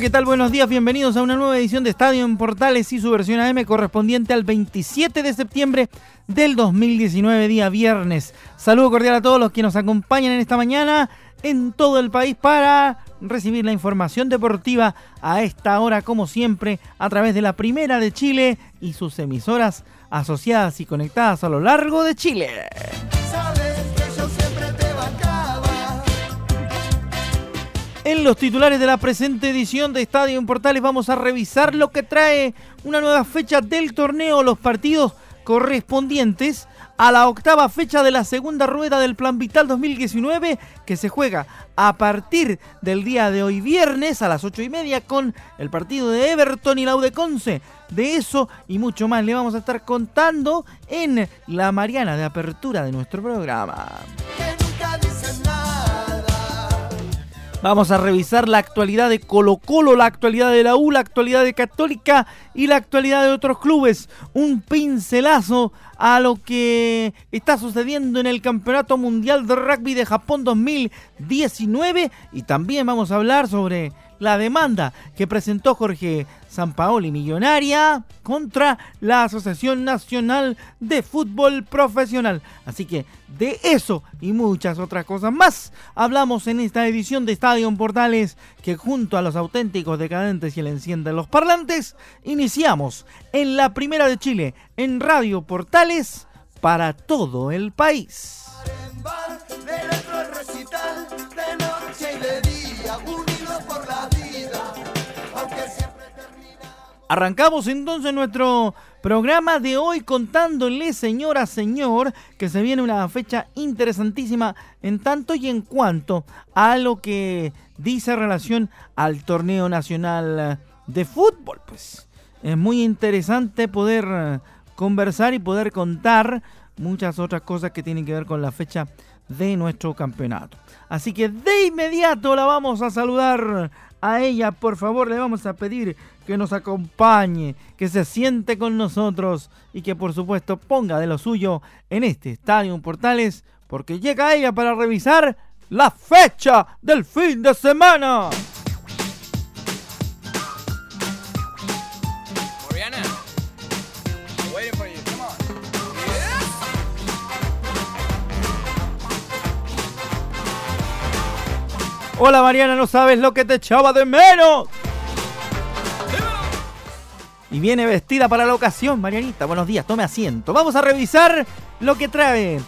¿Qué tal? Buenos días, bienvenidos a una nueva edición de Estadio en Portales y su versión AM correspondiente al 27 de septiembre del 2019, día viernes. Saludo cordial a todos los que nos acompañan en esta mañana en todo el país para recibir la información deportiva a esta hora, como siempre, a través de la Primera de Chile y sus emisoras asociadas y conectadas a lo largo de Chile. En los titulares de la presente edición de Estadio en Portales vamos a revisar lo que trae una nueva fecha del torneo, los partidos correspondientes a la octava fecha de la segunda rueda del Plan Vital 2019 que se juega a partir del día de hoy viernes a las ocho y media con el partido de Everton y Laudeconce. De eso y mucho más le vamos a estar contando en la Mariana de apertura de nuestro programa. Vamos a revisar la actualidad de Colo Colo, la actualidad de la U, la actualidad de Católica y la actualidad de otros clubes. Un pincelazo a lo que está sucediendo en el Campeonato Mundial de Rugby de Japón 2019 y también vamos a hablar sobre la demanda que presentó Jorge Sampaoli Millonaria contra la Asociación Nacional de Fútbol Profesional. Así que de eso y muchas otras cosas más hablamos en esta edición de Estadio Portales que junto a los auténticos decadentes y el enciende los parlantes iniciamos en la primera de Chile en Radio Portales para todo el país. Arrancamos entonces nuestro programa de hoy contándole, señora, señor, que se viene una fecha interesantísima en tanto y en cuanto a lo que dice relación al torneo nacional de fútbol. Pues es muy interesante poder conversar y poder contar muchas otras cosas que tienen que ver con la fecha de nuestro campeonato. Así que de inmediato la vamos a saludar a ella, por favor, le vamos a pedir que nos acompañe, que se siente con nosotros y que por supuesto ponga de lo suyo en este Estadio Portales, porque llega ella para revisar la fecha del fin de semana. Hola Mariana, no sabes lo que te echaba de menos. Y viene vestida para la ocasión, Marianita. Buenos días, tome asiento. Vamos a revisar lo que trae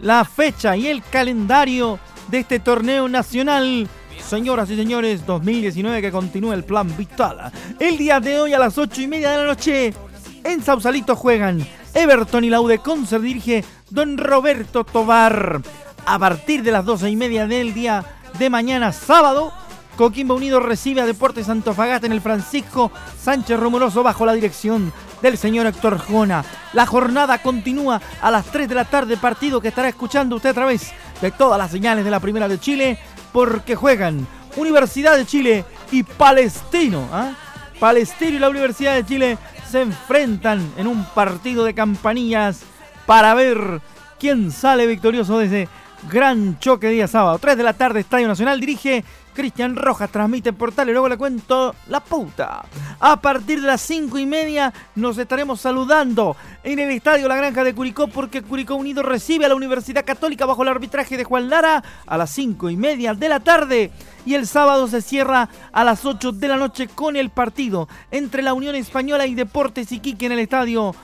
la fecha y el calendario de este torneo nacional. Señoras y señores, 2019 que continúa el plan Vital. El día de hoy a las 8 y media de la noche en Sausalito juegan Everton y Laude Concert dirige Don Roberto Tobar. A partir de las 12 y media del día de mañana sábado. Coquimbo Unido recibe a Deportes Antofagasta en el Francisco Sánchez Rumoroso bajo la dirección del señor Héctor Jona. La jornada continúa a las 3 de la tarde, partido que estará escuchando usted a través de todas las señales de la Primera de Chile, porque juegan Universidad de Chile y Palestino. ¿ah? Palestino y la Universidad de Chile se enfrentan en un partido de campanillas para ver quién sale victorioso desde Gran choque día sábado, 3 de la tarde, Estadio Nacional. Dirige Cristian Rojas, transmite en portal y luego le cuento la puta. A partir de las 5 y media nos estaremos saludando en el Estadio La Granja de Curicó porque Curicó Unido recibe a la Universidad Católica bajo el arbitraje de Juan Lara a las 5 y media de la tarde. Y el sábado se cierra a las 8 de la noche con el partido entre la Unión Española y Deportes Iquique en el Estadio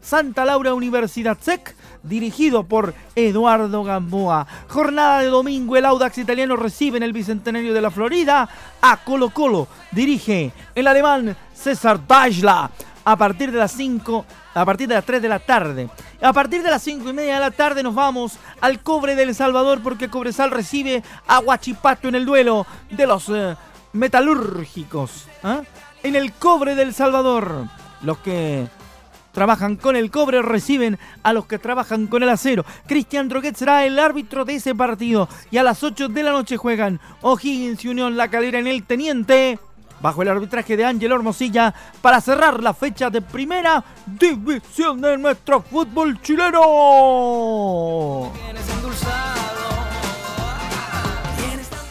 Santa Laura Universidad SEC dirigido por Eduardo Gamboa. Jornada de domingo, el Audax italiano recibe en el Bicentenario de la Florida a Colo Colo. Dirige el alemán César Dajla. a partir de las 5, a partir de las 3 de la tarde. A partir de las 5 y media de la tarde nos vamos al Cobre del Salvador porque Cobresal recibe a Huachipato en el duelo de los eh, metalúrgicos. ¿ah? En el Cobre del Salvador. Los que trabajan con el cobre reciben a los que trabajan con el acero. Cristian Droguet será el árbitro de ese partido. Y a las 8 de la noche juegan O'Higgins y Unión La Calera en el Teniente. Bajo el arbitraje de Ángel Hermosilla para cerrar la fecha de primera división de nuestro fútbol chileno.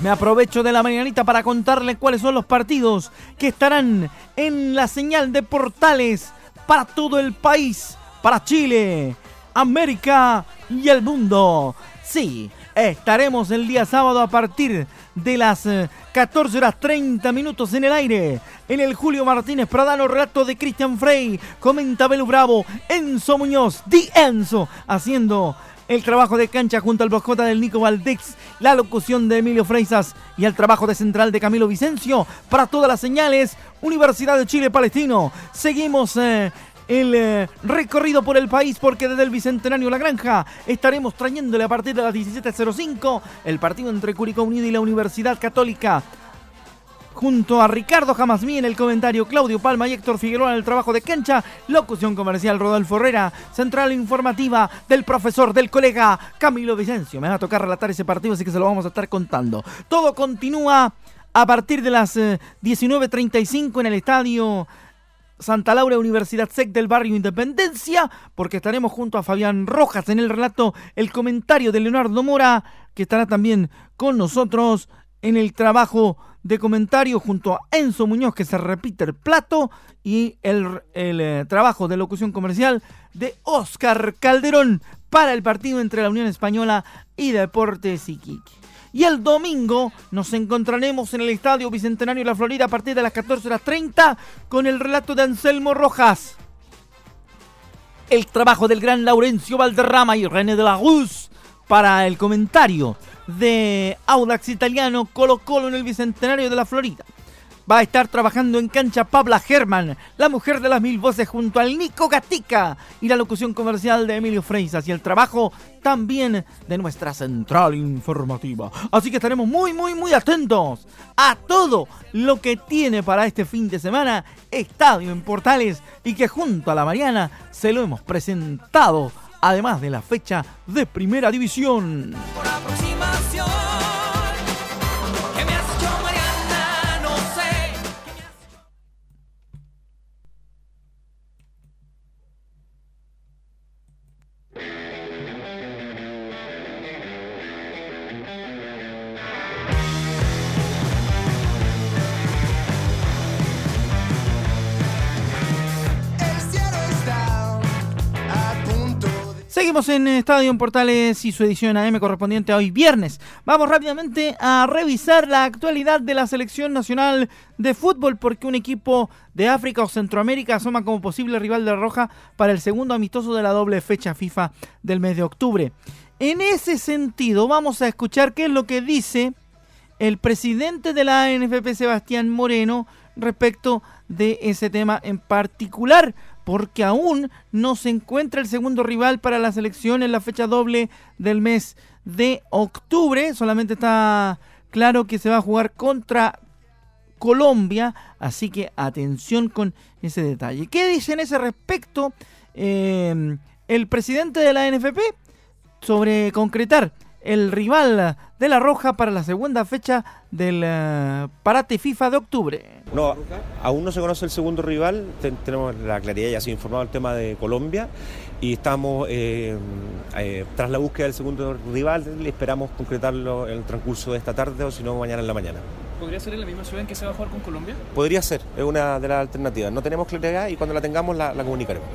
Me aprovecho de la mañanita para contarle cuáles son los partidos que estarán en la señal de portales para todo el país, para Chile, América y el mundo. Sí, estaremos el día sábado a partir de las 14 eh, horas 30 minutos en el aire. En el Julio Martínez Pradano, relato de Cristian Frey, comenta Belu Bravo, Enzo Muñoz, Di Enzo, haciendo el trabajo de cancha junto al bocota del Nico Valdex, la locución de Emilio Freisas y el trabajo de central de Camilo Vicencio para todas las señales. Universidad de Chile Palestino. Seguimos eh, el eh, recorrido por el país porque desde el Bicentenario La Granja estaremos trayéndole a partir de las 17.05 el partido entre Curicó Unido y la Universidad Católica junto a Ricardo Jamasmí en el comentario, Claudio Palma y Héctor Figueroa en el trabajo de cancha, locución comercial Rodolfo Herrera, central informativa del profesor, del colega Camilo Vicencio. Me va a tocar relatar ese partido, así que se lo vamos a estar contando. Todo continúa a partir de las 19.35 eh, en el estadio Santa Laura Universidad SEC del barrio Independencia, porque estaremos junto a Fabián Rojas en el relato, el comentario de Leonardo Mora, que estará también con nosotros en el trabajo de comentario junto a Enzo Muñoz, que se repite el plato, y el, eh, trabajo de locución comercial de Oscar Calderón para el partido entre la Unión Española y Deportes Iquique. Y el domingo nos encontraremos en el Estadio Bicentenario de la Florida a partir de las 14.30 con el relato de Anselmo Rojas. El trabajo del gran Laurencio Valderrama y René de la Ruz para el comentario de Audax Italiano Colo Colo en el Bicentenario de la Florida. Va a estar trabajando en cancha Pabla German, la mujer de las mil voces junto al Nico Gatica y la locución comercial de Emilio Freisas y el trabajo también de nuestra central informativa. Así que estaremos muy, muy, muy atentos a todo lo que tiene para este fin de semana Estadio en Portales y que junto a la Mariana se lo hemos presentado además de la fecha de Primera División. En Estadio Portales y su edición AM correspondiente hoy viernes. Vamos rápidamente a revisar la actualidad de la selección nacional de fútbol porque un equipo de África o Centroamérica asoma como posible rival de Roja para el segundo amistoso de la doble fecha FIFA del mes de octubre. En ese sentido vamos a escuchar qué es lo que dice el presidente de la ANFP Sebastián Moreno respecto de ese tema en particular porque aún no se encuentra el segundo rival para la selección en la fecha doble del mes de octubre. Solamente está claro que se va a jugar contra Colombia, así que atención con ese detalle. ¿Qué dice en ese respecto eh, el presidente de la NFP sobre concretar el rival de la Roja para la segunda fecha del eh, parate FIFA de octubre. No, aún no se conoce el segundo rival, tenemos la claridad, ya ha sido informado el tema de Colombia y estamos eh, eh, tras la búsqueda del segundo rival, esperamos concretarlo en el transcurso de esta tarde o si no mañana en la mañana. ¿Podría ser en la misma ciudad en que se va a jugar con Colombia? Podría ser, es una de las alternativas. No tenemos claridad y cuando la tengamos la comunicaremos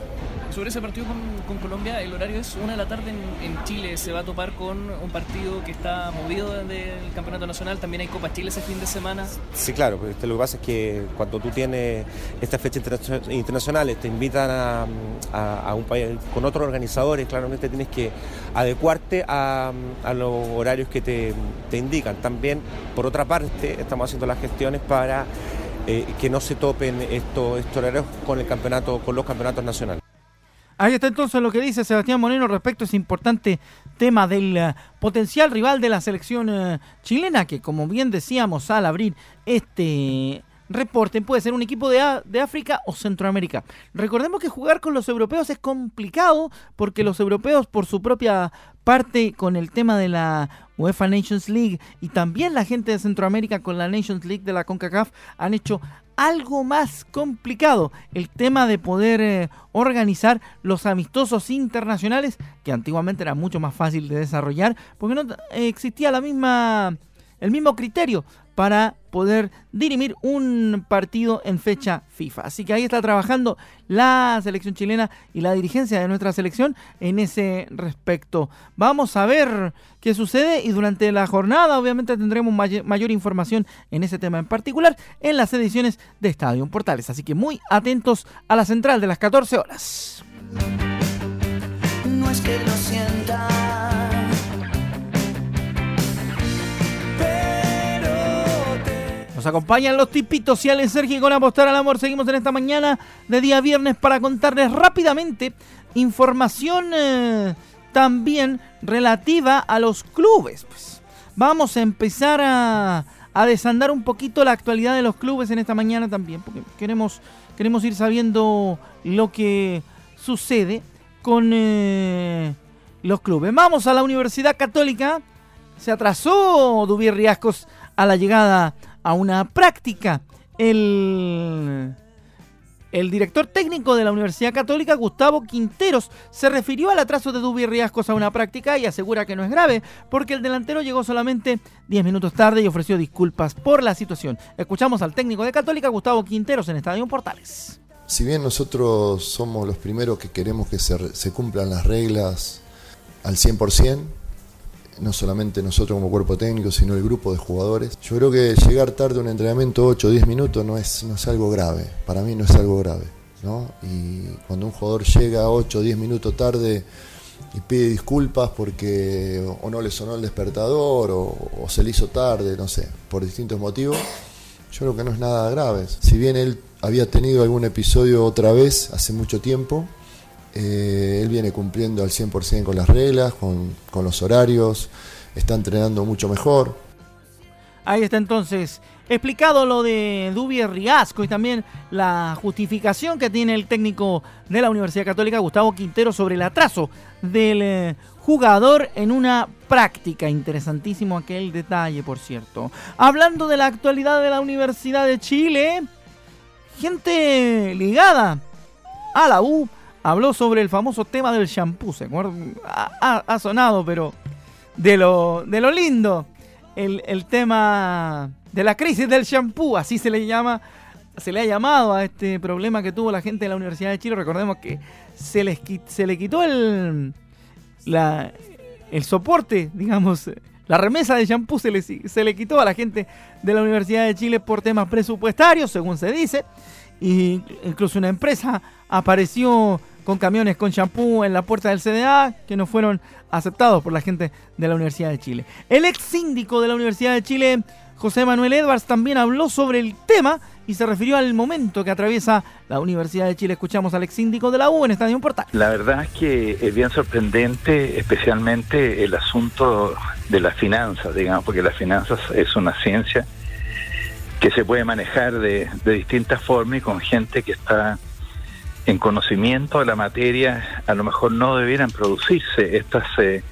sobre ese partido con, Colombia, el horario es una de la tarde en, Chile. Se va a topar con un partido que está movido del Campeonato Nacional. También hay Copa Chile ese fin de semana. Sí, claro. Pues, lo que pasa es que cuando tú tienes estas fechas internacionales, te invitan a, un país con otros organizadores, claramente tienes que adecuarte a, los horarios que te, indican. También, por otra parte, estamos haciendo las gestiones para que no se topen estos, estos horarios con el campeonato, con los campeonatos nacionales. Ahí está entonces lo que dice Sebastián Moreno respecto a ese importante tema del uh, potencial rival de la selección uh, chilena, que como bien decíamos al abrir este reporte puede ser un equipo de, de, África o Centroamérica. Recordemos que jugar con los europeos es complicado porque los europeos por su propia parte con el tema de la UEFA Nations League y también la gente de Centroamérica con la Nations League de la CONCACAF han hecho algo más complicado, el tema de poder eh, organizar los amistosos internacionales, que antiguamente era mucho más fácil de desarrollar, porque no eh, existía la misma el mismo criterio para poder dirimir un partido en fecha FIFA. Así que ahí está trabajando la selección chilena y la dirigencia de nuestra selección en ese respecto. Vamos a ver qué sucede y durante la jornada obviamente tendremos mayor información en ese tema en particular en las ediciones de Estadio Portales. Así que muy atentos a la central de las 14 horas. No es que lo Nos acompañan los tipitos y Alex Sergio con Apostar al Amor. Seguimos en esta mañana de día viernes para contarles rápidamente información eh, también relativa a los clubes. Pues vamos a empezar a, desandar un poquito la actualidad de los clubes en esta mañana también, porque queremos, queremos ir sabiendo lo que sucede con eh, los clubes. Vamos a la Universidad Católica. Se atrasó Dubier Riascos a la llegada a una práctica. El, el director técnico de la Universidad Católica, Gustavo Quinteros, se refirió al atraso de Dubi Riascos a una práctica y asegura que no es grave, porque el delantero llegó solamente 10 minutos tarde y ofreció disculpas por la situación. Escuchamos al técnico de Católica, Gustavo Quinteros, en Estadio Portales. Si bien nosotros somos los primeros que queremos que se, se cumplan las reglas al 100%, no solamente nosotros como cuerpo técnico, sino el grupo de jugadores. Yo creo que llegar tarde a un entrenamiento 8 o 10 minutos no es, no es algo grave, para mí no es algo grave. ¿no? Y cuando un jugador llega 8 o 10 minutos tarde y pide disculpas porque o no le sonó el despertador o, o se le hizo tarde, no sé, por distintos motivos, yo creo que no es nada grave. Si bien él había tenido algún episodio otra vez hace mucho tiempo, eh, él viene cumpliendo al 100% con las reglas, con, los horarios, está entrenando mucho mejor. Ahí está entonces explicado lo de Dubier Riasco y también la justificación que tiene el técnico de la Universidad Católica, Gustavo Quintero, sobre el atraso del eh, jugador en una práctica. Interesantísimo aquel detalle, por cierto. Hablando de la actualidad de la Universidad de Chile, gente ligada a la U habló sobre el famoso tema del shampoo. ¿Se Ha, sonado, pero de lo, de lo lindo. El, tema de la crisis del shampoo, así se le llama. Se le ha llamado a este problema que tuvo la gente de la Universidad de Chile. Recordemos que se, les, se le quitó el, la, el soporte, digamos, la remesa de shampoo se le, se le quitó a la gente de la Universidad de Chile por temas presupuestarios, según se dice. Y incluso una empresa apareció con camiones con champú en la puerta del CDA que no fueron aceptados por la gente de la Universidad de Chile. El ex síndico de la Universidad de Chile, José Manuel Edwards, también habló sobre el tema y se refirió al momento que atraviesa la Universidad de Chile. Escuchamos al ex síndico de la U en Estadio Portal. La verdad es que es bien sorprendente, especialmente el asunto de las finanzas, digamos, porque las finanzas es una ciencia que se puede manejar de, de distintas formas y con gente que está en conocimiento de la materia, a lo mejor no debieran producirse estas, eh,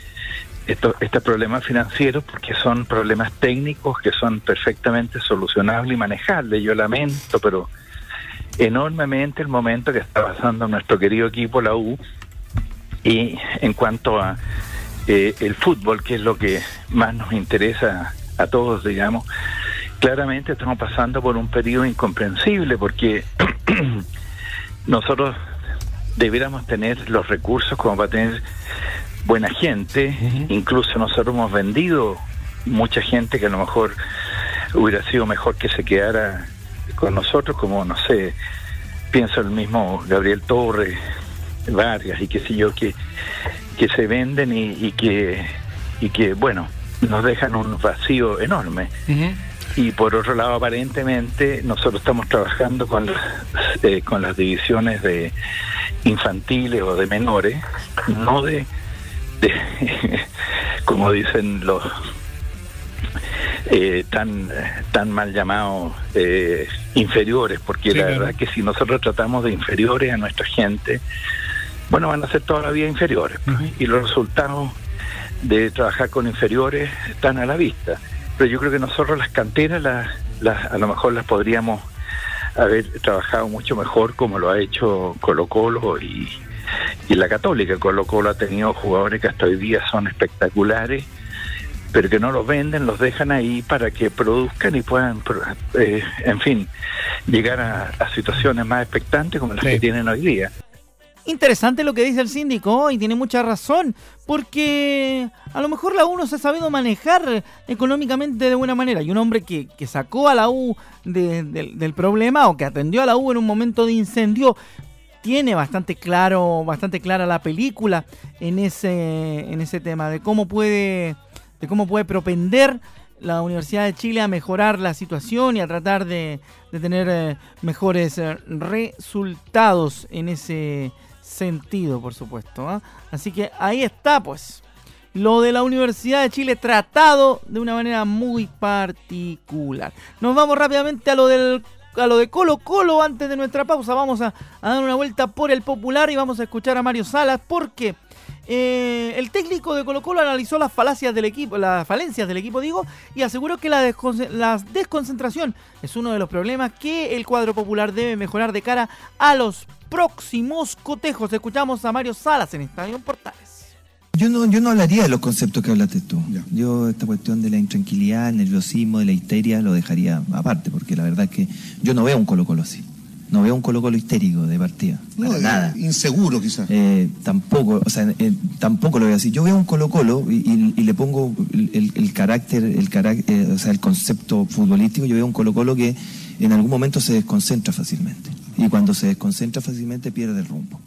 estos, estos problemas financieros porque son problemas técnicos que son perfectamente solucionables y manejables. Yo lamento, pero enormemente el momento que está pasando nuestro querido equipo, la U, y en cuanto a eh, el fútbol, que es lo que más nos interesa a todos, digamos, claramente estamos pasando por un periodo incomprensible porque nosotros debiéramos tener los recursos como para tener buena gente, incluso nosotros hemos vendido mucha gente que a lo mejor hubiera sido mejor que se quedara con nosotros, como no sé, pienso el mismo Gabriel Torres, varias y qué sé yo, que, que se venden y, que, y que, bueno, nos dejan un vacío enorme. Y por otro lado aparentemente nosotros estamos trabajando con las, eh, con las divisiones de infantiles o de menores no de, de como dicen los eh, tan tan mal llamados eh, inferiores porque la verdad que si nosotros tratamos de inferiores a nuestra gente bueno van a ser todavía inferiores. Pues, y los resultados de trabajar con inferiores están a la vista pero yo creo que nosotros las canteras las, a lo mejor las podríamos haber trabajado mucho mejor como lo ha hecho Colo Colo y, y la Católica. Colo Colo ha tenido jugadores que hasta hoy día son espectaculares, pero que no los venden, los dejan ahí para que produzcan y puedan, eh, en fin, llegar a, situaciones más expectantes como las que tienen hoy día. Interesante lo que dice el síndico y tiene mucha razón, porque a lo mejor la U no se ha sabido manejar económicamente de buena manera. Y un hombre que, sacó a la U del problema o que atendió a la U en un momento de incendio, tiene bastante claro, bastante clara la película en ese, en ese tema de cómo puede, de cómo puede propender la Universidad de Chile a mejorar la situación y a tratar de, tener eh, mejores eh, resultados en ese sentido, por supuesto. ¿ah? Así que ahí está, pues, lo de la Universidad de Chile tratado de una manera muy particular. Nos vamos rápidamente a lo del a lo de Colo Colo antes de nuestra pausa. Vamos a, dar una vuelta por el popular y vamos a escuchar a Mario Salas porque eh, el técnico de Colo Colo analizó las falacias del equipo, las falencias del equipo, digo, y aseguró que la, la desconcentración es uno de los problemas que el cuadro popular debe mejorar de cara a los próximos cotejos. Escuchamos a Mario Salas en Estadio Portales. Yo no, yo no hablaría de los conceptos que hablaste tú. Yo esta cuestión de la intranquilidad, el nerviosismo, de la histeria, lo dejaría aparte, porque la verdad es que yo no veo un Colo Colo así. No veo un Colo Colo histérico de partida. No, nada. Inseguro quizás. Eh, tampoco, o sea, eh, tampoco lo veo así. Yo veo un Colo Colo y, le pongo el, carácter, el carácter, eh, o sea, el concepto futbolístico, yo veo un Colo Colo que en algún momento se desconcentra fácilmente y cuando se desconcentra fácilmente pierde el rumbo.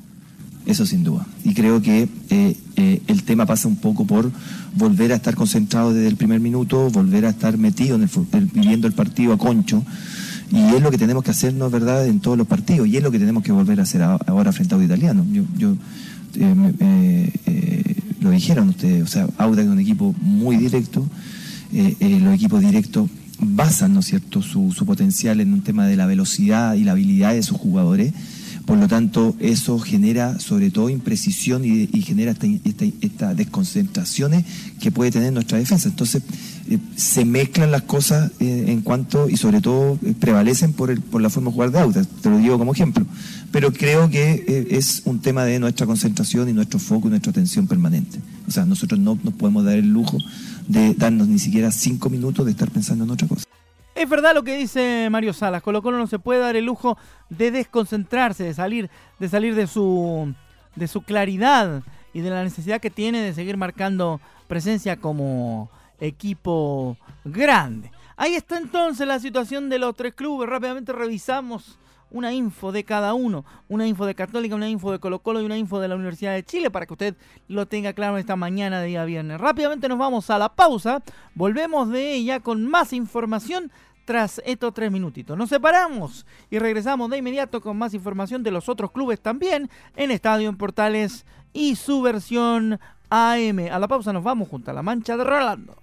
Eso sin duda. Y creo que eh, eh, el tema pasa un poco por volver a estar concentrado desde el primer minuto, volver a estar metido en el, viviendo el partido a concho. Y es lo que tenemos que hacernos, ¿verdad?, en todos los partidos. Y es lo que tenemos que volver a hacer ahora frente a Italiano. Yo, yo eh, lo dijeron ustedes, o sea, Auda es un equipo muy directo. los equipos directos basan, ¿no es cierto?, su, su, potencial en un tema de la velocidad y la habilidad de sus jugadores. Por lo tanto, eso genera sobre todo imprecisión y, genera estas esta, desconcentraciones que puede tener nuestra defensa. Entonces, eh, se mezclan las cosas eh, en cuanto, y sobre todo eh, prevalecen por, la forma de jugar de auto, te lo digo como ejemplo. Pero creo que es un tema de nuestra concentración y nuestro foco y nuestra atención permanente. O sea, nosotros no nos podemos dar el lujo de darnos ni siquiera cinco minutos de estar pensando en otra cosa. Es verdad lo que dice Mario Salas, Colo Colo no se puede dar el lujo de desconcentrarse, de salir, de salir de su de su claridad y de la necesidad que tiene de seguir marcando presencia como equipo grande. Ahí está entonces la situación de los tres clubes. Rápidamente revisamos una info de cada uno, una info de Católica, una info de Colo Colo y una info de la Universidad de Chile para que usted lo tenga claro esta mañana de día viernes. Rápidamente nos vamos a la pausa, volvemos de ella con más información tras estos tres minutitos. Nos separamos y regresamos de inmediato con más información de los otros clubes también en Estadio en Portales y su versión AM. A la pausa nos vamos junto a la mancha de Rolando.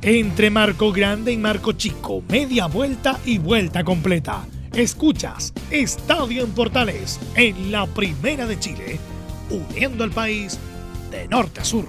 Entre Marco Grande y Marco Chico, media vuelta y vuelta completa. Escuchas Estadio en Portales en la Primera de Chile, uniendo al país de norte a sur.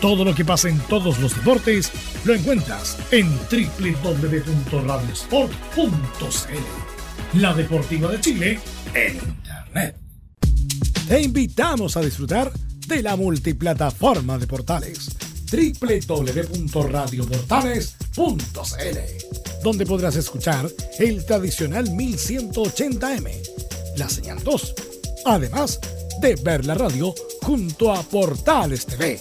Todo lo que pasa en todos los deportes lo encuentras en www.radiosport.cl. La Deportiva de Chile en Internet. Te invitamos a disfrutar de la multiplataforma de portales www.radioportales.cl, donde podrás escuchar el tradicional 1180m, la señal 2, además de ver la radio junto a Portales TV.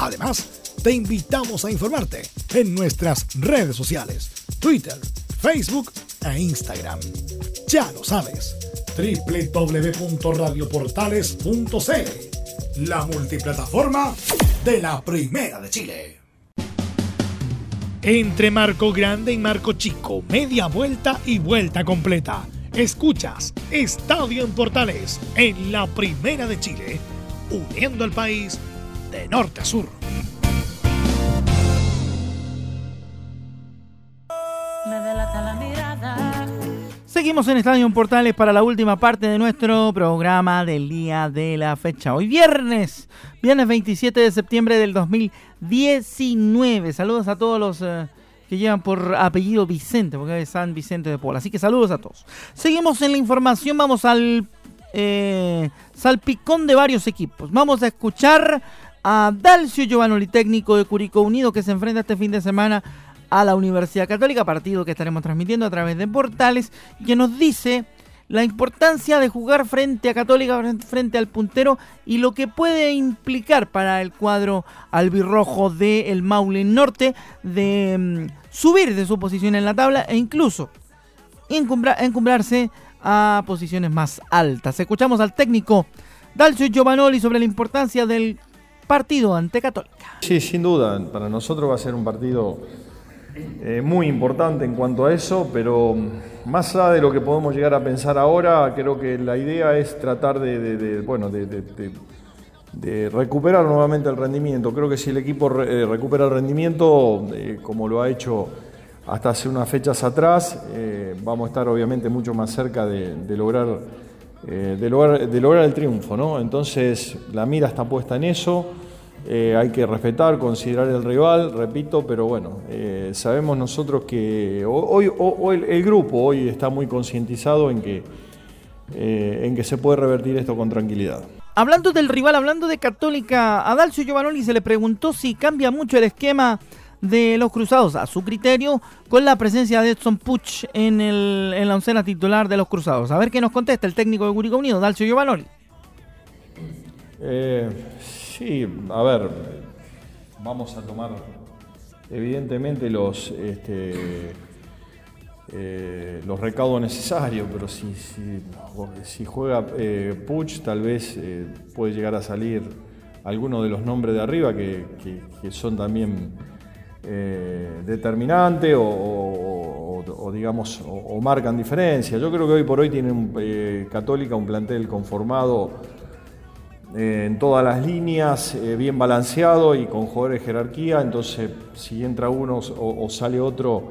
Además, te invitamos a informarte en nuestras redes sociales, Twitter, Facebook e Instagram. Ya lo sabes, www.radioportales.cl, la multiplataforma de la Primera de Chile. Entre Marco Grande y Marco Chico, media vuelta y vuelta completa. Escuchas Estadio en Portales en la Primera de Chile, uniendo al país de norte a sur. Seguimos en Estadio Portales para la última parte de nuestro programa del día de la fecha. Hoy viernes, viernes 27 de septiembre del 2019. Saludos a todos los eh, que llevan por apellido Vicente, porque es San Vicente de Pola. Así que saludos a todos. Seguimos en la información, vamos al eh, salpicón de varios equipos. Vamos a escuchar a Dalcio Giovanoli, técnico de Curicó Unido, que se enfrenta este fin de semana a la Universidad Católica, partido que estaremos transmitiendo a través de portales, que nos dice la importancia de jugar frente a Católica, frente al puntero, y lo que puede implicar para el cuadro albirrojo del Maule Norte de mm, subir de su posición en la tabla e incluso encumbrarse a posiciones más altas. Escuchamos al técnico Dalcio Giovanoli sobre la importancia del partido ante Católica. Sí, sin duda, para nosotros va a ser un partido eh, muy importante en cuanto a eso, pero más allá de lo que podemos llegar a pensar ahora, creo que la idea es tratar de, bueno, de, recuperar nuevamente el rendimiento. Creo que si el equipo eh, recupera el rendimiento, eh, como lo ha hecho hasta hace unas fechas atrás, vamos a estar obviamente mucho más cerca de, lograr, de, lograr, de lograr el triunfo. ¿no? Entonces la mira está puesta en eso. Eh, hay que respetar, considerar el rival, repito, pero bueno, eh, sabemos nosotros que hoy, el, grupo hoy está muy concientizado en que, eh, en que se puede revertir esto con tranquilidad. Hablando del rival, hablando de Católica, a Dalcio Giovanoli se le preguntó si cambia mucho el esquema de los Cruzados a su criterio con la presencia de Edson Puch en, el, en la oncena titular de los Cruzados. A ver qué nos contesta el técnico de Curicó Unido, Dalcio Giovanoli. Sí, a ver, vamos a tomar evidentemente los, este, eh, los recaudos necesarios, pero si, si, juega eh, Puch, tal vez eh, puede llegar a salir alguno de los nombres de arriba que, son también determinantes o, digamos o, marcan diferencia. Yo creo que hoy por hoy tiene Católica un plantel conformado eh, en todas las líneas, eh, bien balanceado y con jugadores de jerarquía, entonces si entra uno o, sale otro,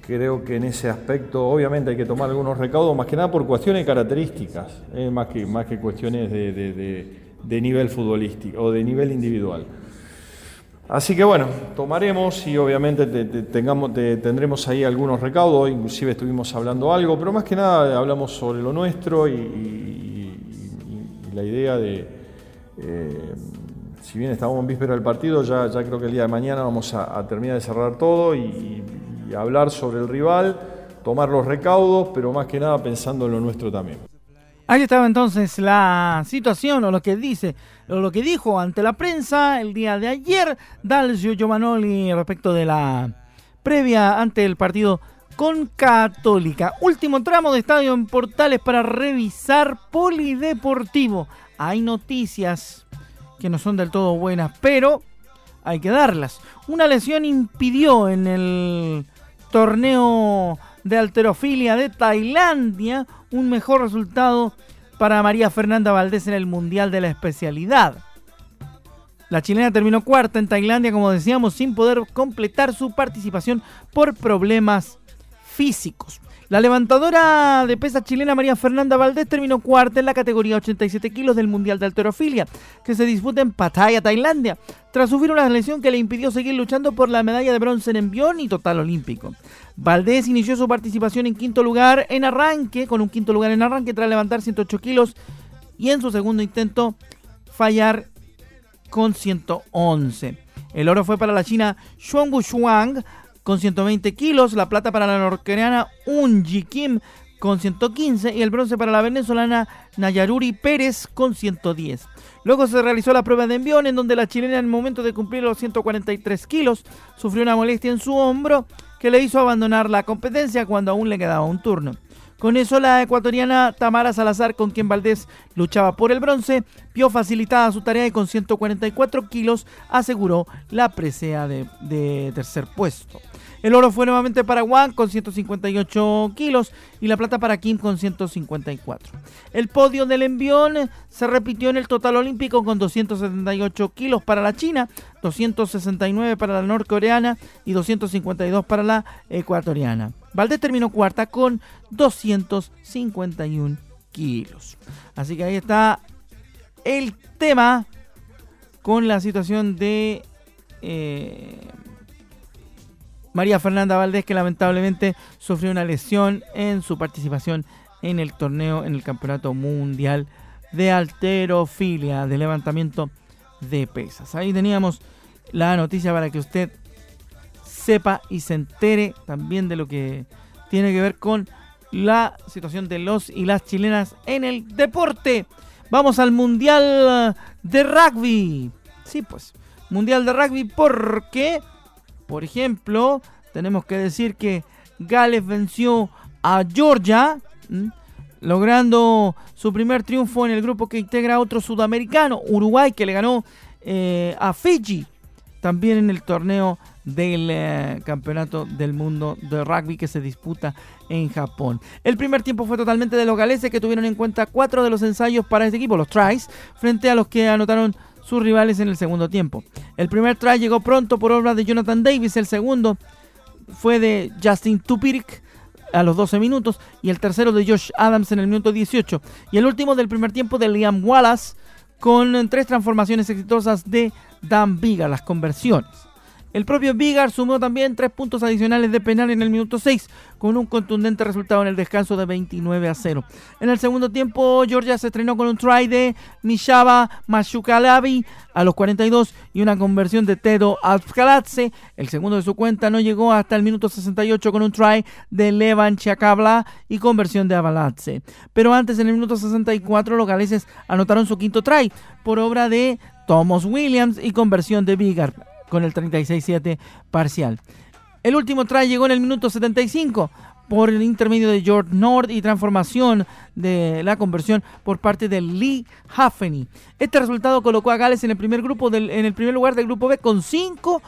creo que en ese aspecto obviamente hay que tomar algunos recaudos, más que nada por cuestiones características, eh, más, que, más que cuestiones de, nivel futbolístico o de nivel individual. Así que bueno, tomaremos y obviamente tengamos, tendremos ahí algunos recaudos, inclusive estuvimos hablando algo, pero más que nada hablamos sobre lo nuestro y la idea de, eh, si bien estamos en víspera del partido, ya creo que el día de mañana vamos a, terminar de cerrar todo y, hablar sobre el rival, tomar los recaudos, pero más que nada pensando en lo nuestro también. Ahí estaba entonces la situación o lo que dice, o lo que dijo ante la prensa el día de ayer Dalcio Giovanoli respecto de la previa ante el partido con Católica. Último tramo de Estadio en Portales para revisar Polideportivo. Hay noticias que no son del todo buenas, pero hay que darlas. Una lesión impidió en el torneo de alterofilia de Tailandia un mejor resultado para María Fernanda Valdés en el Mundial de la Especialidad. La chilena terminó cuarta en Tailandia, como decíamos, sin poder completar su participación por problemas físicos. La levantadora de pesa chilena María Fernanda Valdés terminó cuarta en la categoría 87 kilos del Mundial de Alterofilia, que se disputa en Pattaya, Tailandia, tras sufrir una lesión que le impidió seguir luchando por la medalla de bronce en envión y total olímpico. Valdés inició su participación en quinto lugar en arranque, con un quinto lugar en arranque tras levantar 108 kilos y en su segundo intento fallar con 111. El oro fue para la china Xuangu Shuang con 120 kilos, la plata para la norcoreana Unji Kim con 115 y el bronce para la venezolana Nayaruri Pérez con 110. Luego se realizó la prueba de envión en donde la chilena en el momento de cumplir los 143 kilos sufrió una molestia en su hombro que le hizo abandonar la competencia cuando aún le quedaba un turno. Con eso la ecuatoriana Tamara Salazar, con quien Valdés luchaba por el bronce, vio facilitada su tarea y con 144 kilos aseguró la presea de, de tercer puesto. El oro fue nuevamente para Wang con 158 kilos y la plata para Kim con 154. El podio del envión se repitió en el total olímpico con 278 kilos para la China, 269 para la norcoreana y 252 para la ecuatoriana. Valdés terminó cuarta con 251 kilos. Así que ahí está el tema con la situación de... Eh, María Fernanda Valdés, que lamentablemente sufrió una lesión en su participación en el torneo, en el Campeonato Mundial de Alterofilia, de levantamiento de pesas. Ahí teníamos la noticia para que usted sepa y se entere también de lo que tiene que ver con la situación de los y las chilenas en el deporte. Vamos al Mundial de Rugby. Sí, pues, Mundial de Rugby porque por ejemplo, tenemos que decir que Gales venció a Georgia, logrando su primer triunfo en el grupo que integra a otro sudamericano, Uruguay, que le ganó eh, a Fiji, también en el torneo del eh, Campeonato del Mundo de Rugby que se disputa en Japón. El primer tiempo fue totalmente de los galeses que tuvieron en cuenta cuatro de los ensayos para este equipo, los tries, frente a los que anotaron sus rivales en el segundo tiempo. El primer try llegó pronto por obra de Jonathan Davis, el segundo fue de Justin Tupirik a los 12 minutos y el tercero de Josh Adams en el minuto 18 y el último del primer tiempo de Liam Wallace con tres transformaciones exitosas de Dan Viga, las conversiones. El propio Vigar sumó también tres puntos adicionales de penal en el minuto 6, con un contundente resultado en el descanso de 29 a 0. En el segundo tiempo, Georgia se estrenó con un try de Mishaba Mashukalabi a los 42 y una conversión de Tedo Alskalatse. El segundo de su cuenta no llegó hasta el minuto 68 con un try de Levan Chakabla y conversión de Avalatse. Pero antes, en el minuto 64, los galeses anotaron su quinto try por obra de Thomas Williams y conversión de Vigar con el 36-7 parcial. El último try llegó en el minuto 75 por el intermedio de George Nord y transformación de la conversión por parte de Lee Haffeny. Este resultado colocó a Gales en el primer grupo en el primer lugar del grupo B con 5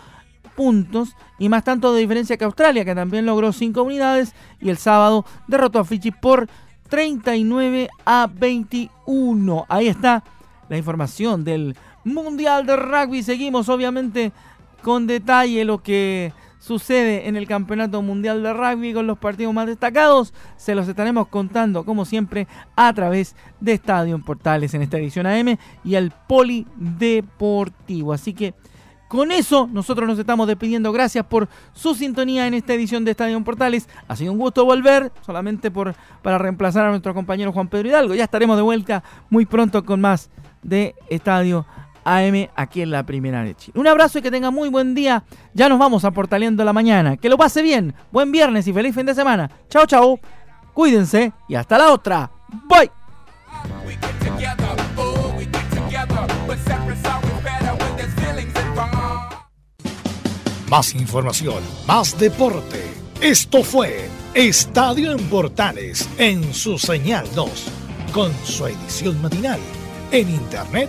puntos y más tanto de diferencia que Australia, que también logró 5 unidades y el sábado derrotó a Fiji por 39 a 21. Ahí está la información del Mundial de Rugby. Seguimos obviamente con detalle lo que sucede en el Campeonato Mundial de Rugby con los partidos más destacados. Se los estaremos contando, como siempre, a través de Estadio Portales en esta edición AM y el Polideportivo. Así que Con eso nosotros nos estamos despidiendo. Gracias por su sintonía en esta edición de Estadio Portales. Ha sido un gusto volver, solamente por, para reemplazar a nuestro compañero Juan Pedro Hidalgo. Ya estaremos de vuelta muy pronto con más de Estadio AM aquí en la Primera de Chile. Un abrazo y que tenga muy buen día. Ya nos vamos a Portaleando la mañana. Que lo pase bien. Buen viernes y feliz fin de semana. Chao, chao. Cuídense y hasta la otra. Bye. Más información, más deporte. Esto fue Estadio en Portales en su señal 2, con su edición matinal. En internet